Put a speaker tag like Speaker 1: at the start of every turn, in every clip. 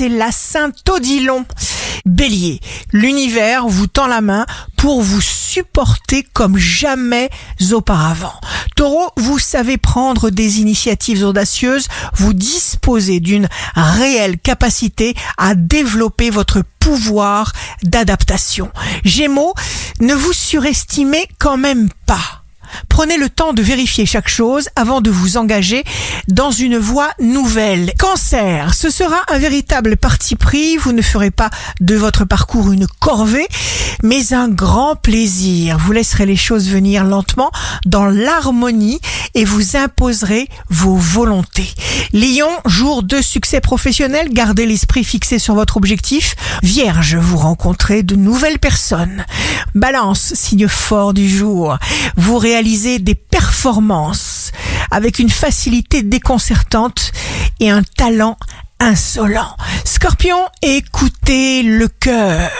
Speaker 1: c'est la Saint-Odilon. Bélier, l'univers vous tend la main pour vous supporter comme jamais auparavant. Taureau, vous savez prendre des initiatives audacieuses, vous disposez d'une réelle capacité à développer votre pouvoir d'adaptation. Gémeaux, ne vous surestimez quand même pas. Prenez le temps de vérifier chaque chose avant de vous engager dans une voie nouvelle. Cancer, ce sera un véritable parti pris. Vous ne ferez pas de votre parcours une corvée, mais un grand plaisir. Vous laisserez les choses venir lentement dans l'harmonie et vous imposerez vos volontés. Lion, jour de succès professionnel, gardez l'esprit fixé sur votre objectif. Vierge, vous rencontrez de nouvelles personnes. Balance, signe fort du jour. Vous réalisez des performances avec une facilité déconcertante et un talent insolent. Scorpion, écoutez le cœur.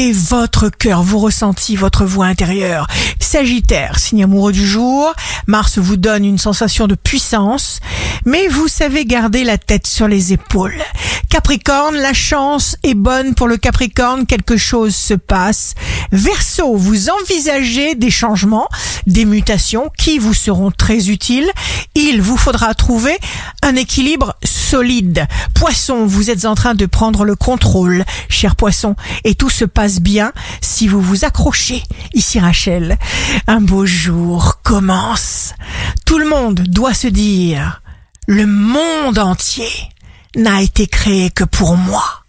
Speaker 1: Écoutez votre cœur, vous ressentez votre voix intérieure. Sagittaire, signe amoureux du jour. Mars vous donne une sensation de puissance, mais vous savez garder la tête sur les épaules. Capricorne, la chance est bonne pour le Capricorne, quelque chose se passe. Verseau, vous envisagez des changements, des mutations qui vous seront très utiles. Il vous faudra trouver un équilibre solide. Poisson, vous êtes en train de prendre le contrôle, cher poisson, et tout se passe bien si vous vous accrochez. Ici Rachel, un beau jour commence. Tout le monde doit se dire, le monde entier n'a été créé que pour moi.